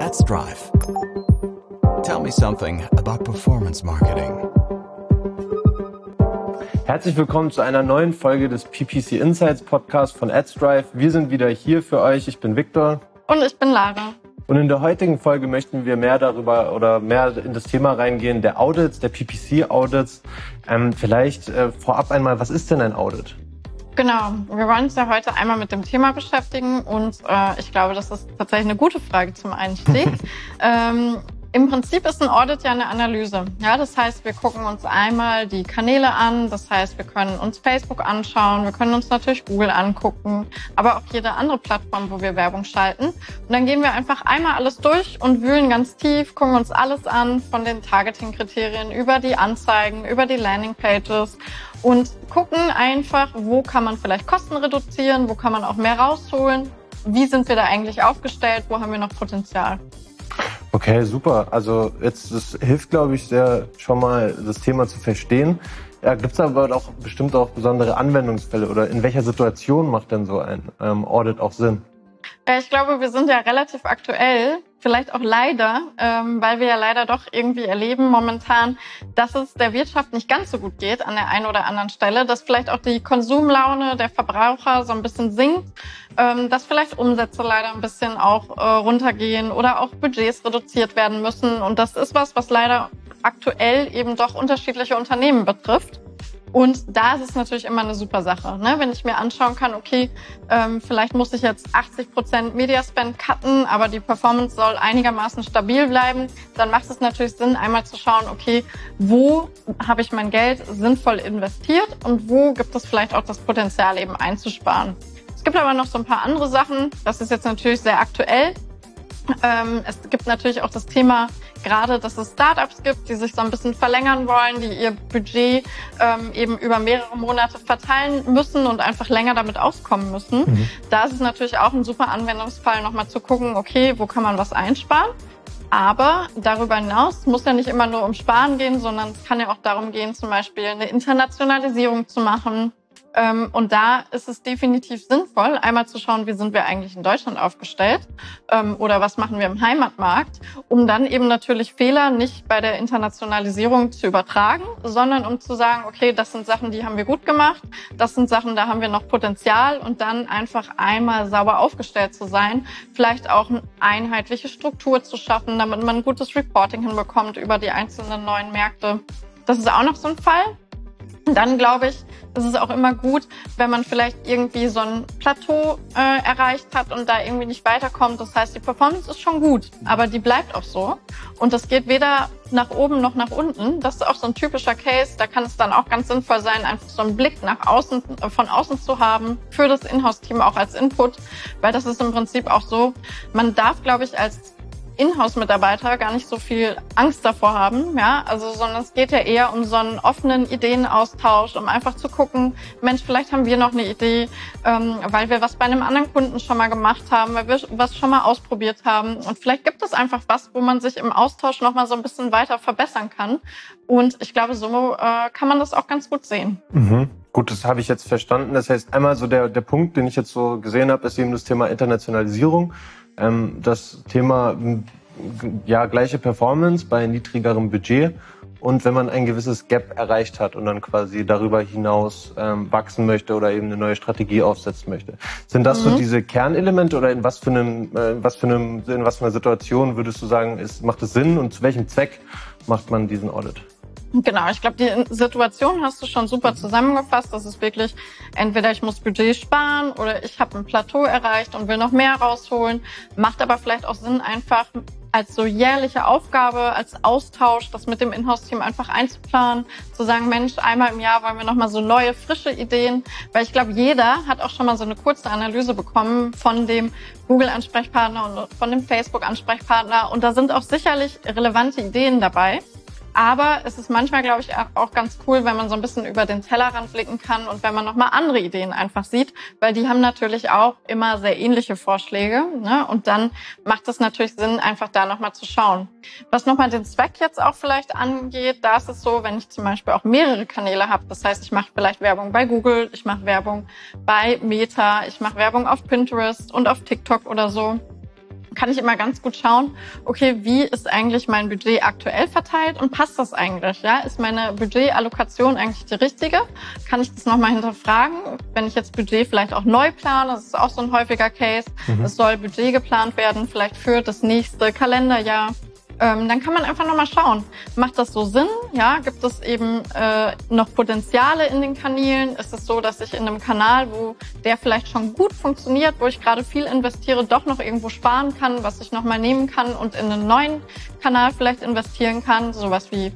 at Strive. Tell me something about performance marketing. Herzlich willkommen zu einer neuen Folge des PPC Insights Podcast von AdStrive. Wir sind wieder hier für euch. Ich bin Victor. Und ich bin Lara. Und in der heutigen Folge möchten wir mehr darüber oder mehr in das Thema reingehen, der Audits, der PPC-Audits. Ähm, vielleicht äh, vorab einmal, was ist denn ein Audit? Genau, wir wollen uns ja heute einmal mit dem Thema beschäftigen und äh, ich glaube, das ist tatsächlich eine gute Frage zum Einstieg. ähm, im Prinzip ist ein Audit ja eine Analyse. Ja, das heißt, wir gucken uns einmal die Kanäle an. Das heißt, wir können uns Facebook anschauen. Wir können uns natürlich Google angucken, aber auch jede andere Plattform, wo wir Werbung schalten. Und dann gehen wir einfach einmal alles durch und wühlen ganz tief, gucken uns alles an von den Targeting-Kriterien über die Anzeigen, über die Landing-Pages und gucken einfach, wo kann man vielleicht Kosten reduzieren, wo kann man auch mehr rausholen. Wie sind wir da eigentlich aufgestellt? Wo haben wir noch Potenzial? Okay, super. Also jetzt das hilft, glaube ich, sehr schon mal das Thema zu verstehen. Ja, Gibt es aber auch bestimmt auch besondere Anwendungsfälle oder in welcher Situation macht denn so ein ähm, Audit auch Sinn? Ja, ich glaube, wir sind ja relativ aktuell, vielleicht auch leider, ähm, weil wir ja leider doch irgendwie erleben momentan, dass es der Wirtschaft nicht ganz so gut geht an der einen oder anderen Stelle, dass vielleicht auch die Konsumlaune der Verbraucher so ein bisschen sinkt, ähm, dass vielleicht Umsätze leider ein bisschen auch äh, runtergehen oder auch Budgets reduziert werden müssen. Und das ist was, was leider aktuell eben doch unterschiedliche Unternehmen betrifft. Und da ist es natürlich immer eine super Sache. Ne? Wenn ich mir anschauen kann, okay, ähm, vielleicht muss ich jetzt 80 Prozent Mediaspend cutten, aber die Performance soll einigermaßen stabil bleiben, dann macht es natürlich Sinn, einmal zu schauen, okay, wo habe ich mein Geld sinnvoll investiert und wo gibt es vielleicht auch das Potenzial eben einzusparen. Es gibt aber noch so ein paar andere Sachen. Das ist jetzt natürlich sehr aktuell. Ähm, es gibt natürlich auch das Thema, gerade, dass es Startups gibt, die sich so ein bisschen verlängern wollen, die ihr Budget ähm, eben über mehrere Monate verteilen müssen und einfach länger damit auskommen müssen. Mhm. Da ist es natürlich auch ein super Anwendungsfall, nochmal zu gucken, okay, wo kann man was einsparen? Aber darüber hinaus muss ja nicht immer nur um Sparen gehen, sondern es kann ja auch darum gehen, zum Beispiel eine Internationalisierung zu machen, und da ist es definitiv sinnvoll, einmal zu schauen, wie sind wir eigentlich in Deutschland aufgestellt ähm, oder was machen wir im Heimatmarkt, um dann eben natürlich Fehler nicht bei der Internationalisierung zu übertragen, sondern um zu sagen, okay, das sind Sachen, die haben wir gut gemacht, das sind Sachen, da haben wir noch Potenzial und dann einfach einmal sauber aufgestellt zu sein, vielleicht auch eine einheitliche Struktur zu schaffen, damit man ein gutes Reporting hinbekommt über die einzelnen neuen Märkte. Das ist auch noch so ein Fall. Dann glaube ich, ist es auch immer gut, wenn man vielleicht irgendwie so ein Plateau äh, erreicht hat und da irgendwie nicht weiterkommt. Das heißt, die Performance ist schon gut, aber die bleibt auch so. Und das geht weder nach oben noch nach unten. Das ist auch so ein typischer Case. Da kann es dann auch ganz sinnvoll sein, einfach so einen Blick nach außen, äh, von außen zu haben für das Inhouse-Team auch als Input, weil das ist im Prinzip auch so. Man darf, glaube ich, als Inhouse-Mitarbeiter gar nicht so viel Angst davor haben, ja, also, sondern es geht ja eher um so einen offenen Ideenaustausch, um einfach zu gucken, Mensch, vielleicht haben wir noch eine Idee, ähm, weil wir was bei einem anderen Kunden schon mal gemacht haben, weil wir was schon mal ausprobiert haben und vielleicht gibt es einfach was, wo man sich im Austausch noch mal so ein bisschen weiter verbessern kann und ich glaube, so äh, kann man das auch ganz gut sehen. Mhm. Gut, das habe ich jetzt verstanden. Das heißt, einmal so der, der Punkt, den ich jetzt so gesehen habe, ist eben das Thema Internationalisierung. Ähm, das Thema ja, gleiche Performance bei niedrigerem Budget und wenn man ein gewisses Gap erreicht hat und dann quasi darüber hinaus ähm, wachsen möchte oder eben eine neue Strategie aufsetzen möchte. Sind das mhm. so diese Kernelemente oder in was für einem, äh, was für einem, in was für einer Situation würdest du sagen, ist, macht es Sinn und zu welchem Zweck macht man diesen Audit? Genau, ich glaube, die Situation hast du schon super zusammengefasst. Das ist wirklich, entweder ich muss Budget sparen oder ich habe ein Plateau erreicht und will noch mehr rausholen. Macht aber vielleicht auch Sinn, einfach als so jährliche Aufgabe, als Austausch, das mit dem Inhouse-Team einfach einzuplanen, zu sagen, Mensch, einmal im Jahr wollen wir nochmal so neue, frische Ideen, weil ich glaube, jeder hat auch schon mal so eine kurze Analyse bekommen von dem Google-Ansprechpartner und von dem Facebook-Ansprechpartner und da sind auch sicherlich relevante Ideen dabei. Aber es ist manchmal, glaube ich, auch ganz cool, wenn man so ein bisschen über den Tellerrand blicken kann und wenn man nochmal andere Ideen einfach sieht, weil die haben natürlich auch immer sehr ähnliche Vorschläge. Ne? Und dann macht es natürlich Sinn, einfach da nochmal zu schauen. Was nochmal den Zweck jetzt auch vielleicht angeht, da ist es so, wenn ich zum Beispiel auch mehrere Kanäle habe, das heißt, ich mache vielleicht Werbung bei Google, ich mache Werbung bei Meta, ich mache Werbung auf Pinterest und auf TikTok oder so kann ich immer ganz gut schauen, okay, wie ist eigentlich mein Budget aktuell verteilt und passt das eigentlich? Ja, ist meine Budgetallokation eigentlich die richtige? Kann ich das nochmal hinterfragen? Wenn ich jetzt Budget vielleicht auch neu plane, das ist auch so ein häufiger Case. Mhm. Es soll Budget geplant werden, vielleicht für das nächste Kalenderjahr ähm, dann kann man einfach nochmal schauen, macht das so Sinn? Ja, gibt es eben äh, noch Potenziale in den Kanälen? Ist es so, dass ich in einem Kanal, wo der vielleicht schon gut funktioniert, wo ich gerade viel investiere, doch noch irgendwo sparen kann, was ich nochmal nehmen kann und in einen neuen Kanal vielleicht investieren kann? Sowas wie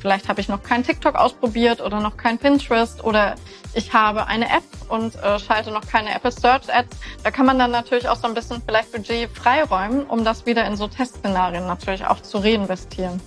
Vielleicht habe ich noch kein TikTok ausprobiert oder noch kein Pinterest oder ich habe eine App und äh, schalte noch keine Apple Search Ads. Da kann man dann natürlich auch so ein bisschen vielleicht Budget freiräumen, um das wieder in so Testszenarien natürlich auch zu reinvestieren.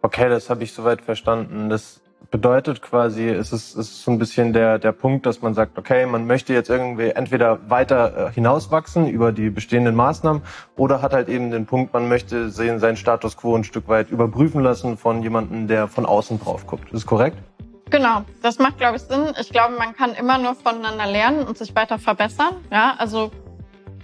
Okay, das habe ich soweit verstanden. Das bedeutet quasi, es ist, es ist so ein bisschen der, der Punkt, dass man sagt, okay, man möchte jetzt irgendwie entweder weiter äh, hinauswachsen über die bestehenden Maßnahmen oder hat halt eben den Punkt, man möchte sehen, seinen Status quo ein Stück weit überprüfen lassen von jemandem, der von außen drauf guckt. Ist korrekt? Genau, das macht, glaube ich, Sinn. Ich glaube, man kann immer nur voneinander lernen und sich weiter verbessern. Ja, also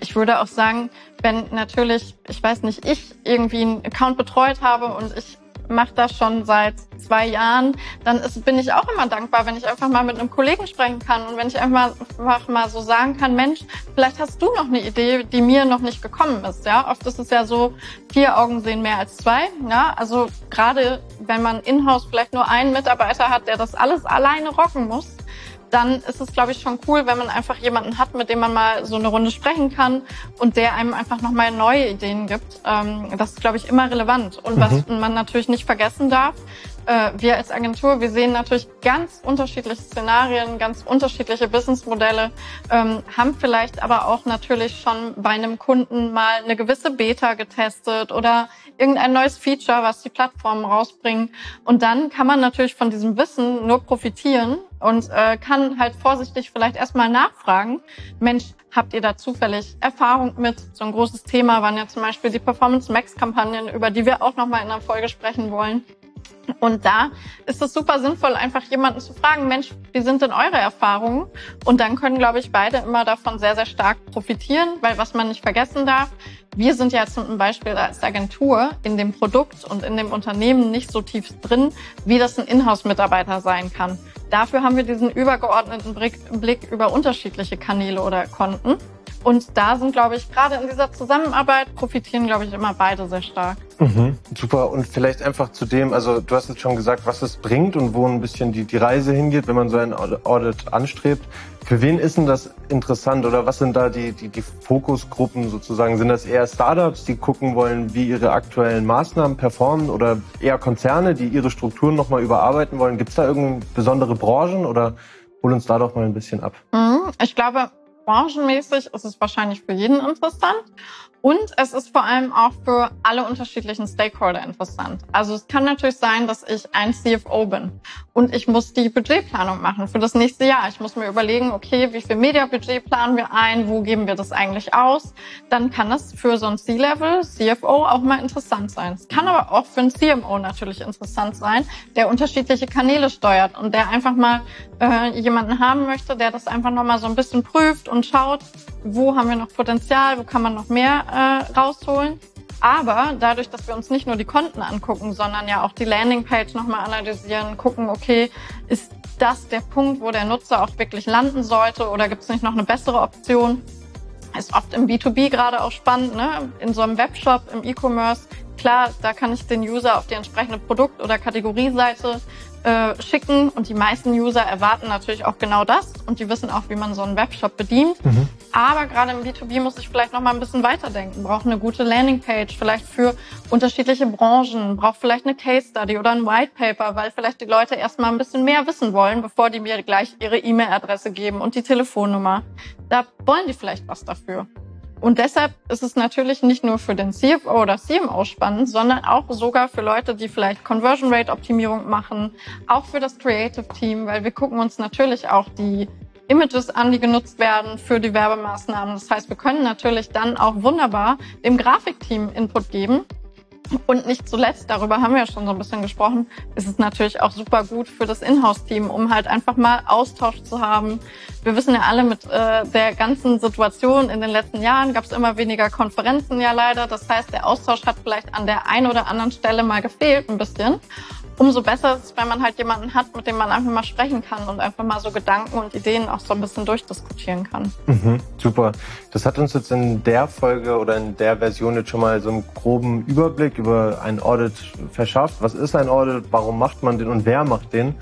ich würde auch sagen, wenn natürlich, ich weiß nicht, ich irgendwie einen Account betreut habe und ich mache das schon seit zwei Jahren, dann ist, bin ich auch immer dankbar, wenn ich einfach mal mit einem Kollegen sprechen kann und wenn ich einfach, einfach mal so sagen kann, Mensch, vielleicht hast du noch eine Idee, die mir noch nicht gekommen ist. Ja, oft ist es ja so, vier Augen sehen mehr als zwei. Ja, also gerade wenn man in-house vielleicht nur einen Mitarbeiter hat, der das alles alleine rocken muss, dann ist es, glaube ich, schon cool, wenn man einfach jemanden hat, mit dem man mal so eine Runde sprechen kann und der einem einfach nochmal neue Ideen gibt. Ähm, das ist, glaube ich, immer relevant. Und was mhm. man natürlich nicht vergessen darf, äh, wir als Agentur, wir sehen natürlich ganz unterschiedliche Szenarien, ganz unterschiedliche Businessmodelle, ähm, haben vielleicht aber auch natürlich schon bei einem Kunden mal eine gewisse Beta getestet oder irgendein neues Feature, was die Plattformen rausbringen. Und dann kann man natürlich von diesem Wissen nur profitieren und äh, kann halt vorsichtig vielleicht erstmal nachfragen, Mensch, habt ihr da zufällig Erfahrung mit? So ein großes Thema waren ja zum Beispiel die Performance Max Kampagnen, über die wir auch nochmal in der Folge sprechen wollen. Und da ist es super sinnvoll, einfach jemanden zu fragen, Mensch, wie sind denn eure Erfahrungen? Und dann können, glaube ich, beide immer davon sehr, sehr stark profitieren, weil was man nicht vergessen darf, wir sind ja zum Beispiel als Agentur in dem Produkt und in dem Unternehmen nicht so tief drin, wie das ein Inhouse-Mitarbeiter sein kann. Dafür haben wir diesen übergeordneten Blick über unterschiedliche Kanäle oder Konten. Und da sind, glaube ich, gerade in dieser Zusammenarbeit profitieren, glaube ich, immer beide sehr stark. Mhm, super. Und vielleicht einfach zu dem, also du hast jetzt schon gesagt, was es bringt und wo ein bisschen die, die Reise hingeht, wenn man so ein Audit anstrebt. Für wen ist denn das interessant oder was sind da die, die, die Fokusgruppen sozusagen? Sind das eher Startups, die gucken wollen, wie ihre aktuellen Maßnahmen performen oder eher Konzerne, die ihre Strukturen nochmal überarbeiten wollen? Gibt es da irgendeine besondere Branchen oder hol uns da doch mal ein bisschen ab? Mhm, ich glaube, branchenmäßig ist es wahrscheinlich für jeden interessant. Und es ist vor allem auch für alle unterschiedlichen Stakeholder interessant. Also es kann natürlich sein, dass ich ein CFO bin und ich muss die Budgetplanung machen für das nächste Jahr. Ich muss mir überlegen, okay, wie viel Mediabudget planen wir ein, wo geben wir das eigentlich aus? Dann kann das für so ein C-Level, CFO auch mal interessant sein. Es kann aber auch für ein CMO natürlich interessant sein, der unterschiedliche Kanäle steuert und der einfach mal äh, jemanden haben möchte, der das einfach nochmal so ein bisschen prüft und schaut, wo haben wir noch Potenzial, wo kann man noch mehr äh, rausholen. Aber dadurch, dass wir uns nicht nur die Konten angucken, sondern ja auch die Landingpage nochmal analysieren, gucken, okay, ist das der Punkt, wo der Nutzer auch wirklich landen sollte oder gibt es nicht noch eine bessere Option? Ist oft im B2B gerade auch spannend, ne? in so einem Webshop, im E-Commerce. Klar, da kann ich den User auf die entsprechende Produkt- oder Kategorieseite äh, schicken und die meisten User erwarten natürlich auch genau das und die wissen auch, wie man so einen Webshop bedient. Mhm. Aber gerade im B2B muss ich vielleicht noch mal ein bisschen weiterdenken. Braucht eine gute Landingpage, vielleicht für unterschiedliche Branchen, braucht vielleicht eine Case Study oder ein White Paper, weil vielleicht die Leute erstmal ein bisschen mehr wissen wollen, bevor die mir gleich ihre E-Mail-Adresse geben und die Telefonnummer. Da wollen die vielleicht was dafür. Und deshalb ist es natürlich nicht nur für den CFO oder CMO spannend, sondern auch sogar für Leute, die vielleicht Conversion Rate Optimierung machen, auch für das Creative Team, weil wir gucken uns natürlich auch die Images an, die genutzt werden für die Werbemaßnahmen. Das heißt, wir können natürlich dann auch wunderbar dem Grafikteam Input geben Und nicht zuletzt, darüber haben wir ja schon so ein bisschen gesprochen, ist es natürlich auch super gut für das Inhouse-Team, um halt einfach mal Austausch zu haben. Wir wissen ja alle, mit äh, der ganzen Situation in den letzten Jahren gab es immer weniger Konferenzen ja leider. Das heißt, der Austausch hat vielleicht an der einen oder anderen Stelle mal gefehlt ein bisschen umso besser ist es, wenn man halt jemanden hat, mit dem man einfach mal sprechen kann und einfach mal so Gedanken und Ideen auch so ein bisschen durchdiskutieren kann. Mhm, super. Das hat uns jetzt in der Folge oder in der Version jetzt schon mal so einen groben Überblick über ein Audit verschafft. Was ist ein Audit? Warum macht man den und wer macht den?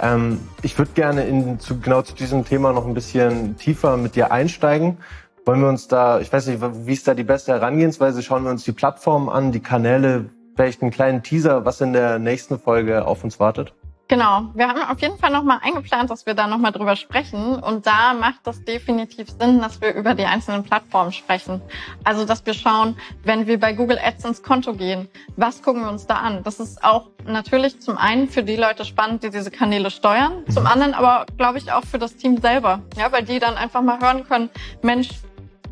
Ähm, ich würde gerne in, zu, genau zu diesem Thema noch ein bisschen tiefer mit dir einsteigen. Wollen wir uns da, ich weiß nicht, wie ist da die beste Herangehensweise? Schauen wir uns die Plattform an, die Kanäle, vielleicht einen kleinen Teaser, was in der nächsten Folge auf uns wartet? Genau, wir haben auf jeden Fall nochmal eingeplant, dass wir da nochmal drüber sprechen. Und da macht das definitiv Sinn, dass wir über die einzelnen Plattformen sprechen. Also, dass wir schauen, wenn wir bei Google Ads ins Konto gehen, was gucken wir uns da an? Das ist auch natürlich zum einen für die Leute spannend, die diese Kanäle steuern, zum anderen aber, glaube ich, auch für das Team selber. Ja, weil die dann einfach mal hören können, Mensch,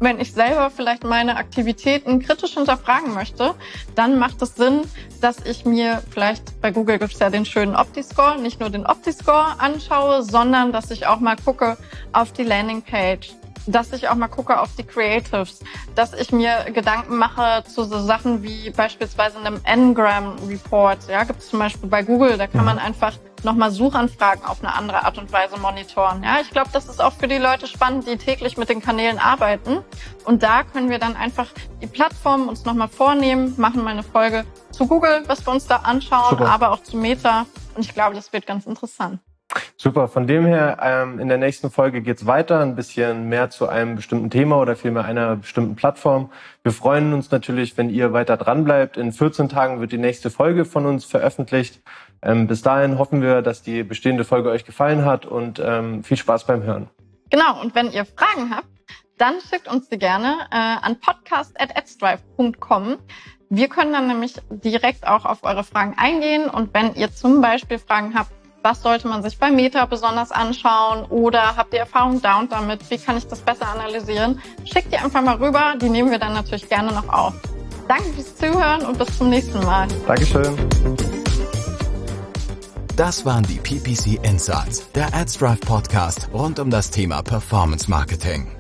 wenn ich selber vielleicht meine Aktivitäten kritisch hinterfragen möchte, dann macht es Sinn, dass ich mir vielleicht bei Google gibt es ja den schönen Opti-Score, nicht nur den Opti-Score anschaue, sondern dass ich auch mal gucke auf die Landingpage, dass ich auch mal gucke auf die Creatives, dass ich mir Gedanken mache zu so Sachen wie beispielsweise einem Ngram Report. Ja, gibt es zum Beispiel bei Google, da kann man mhm. einfach nochmal Suchanfragen auf eine andere Art und Weise monitoren. Ja, ich glaube, das ist auch für die Leute spannend, die täglich mit den Kanälen arbeiten. Und da können wir dann einfach die Plattformen uns nochmal vornehmen, machen mal eine Folge zu Google, was wir uns da anschauen, Super. aber auch zu Meta. Und ich glaube, das wird ganz interessant. Super, von dem her, ähm, in der nächsten Folge geht's weiter, ein bisschen mehr zu einem bestimmten Thema oder vielmehr einer bestimmten Plattform. Wir freuen uns natürlich, wenn ihr weiter dran bleibt. In 14 Tagen wird die nächste Folge von uns veröffentlicht. Ähm, bis dahin hoffen wir, dass die bestehende Folge euch gefallen hat und ähm, viel Spaß beim Hören. Genau, und wenn ihr Fragen habt, dann schickt uns die gerne äh, an podcast.adsdrive.com. Wir können dann nämlich direkt auch auf eure Fragen eingehen und wenn ihr zum Beispiel Fragen habt, was sollte man sich bei Meta besonders anschauen oder habt ihr Erfahrung da und damit, wie kann ich das besser analysieren, schickt die einfach mal rüber, die nehmen wir dann natürlich gerne noch auf. Danke fürs Zuhören und bis zum nächsten Mal. Dankeschön. Das waren die PPC Insights, der AdsDrive Podcast rund um das Thema Performance Marketing.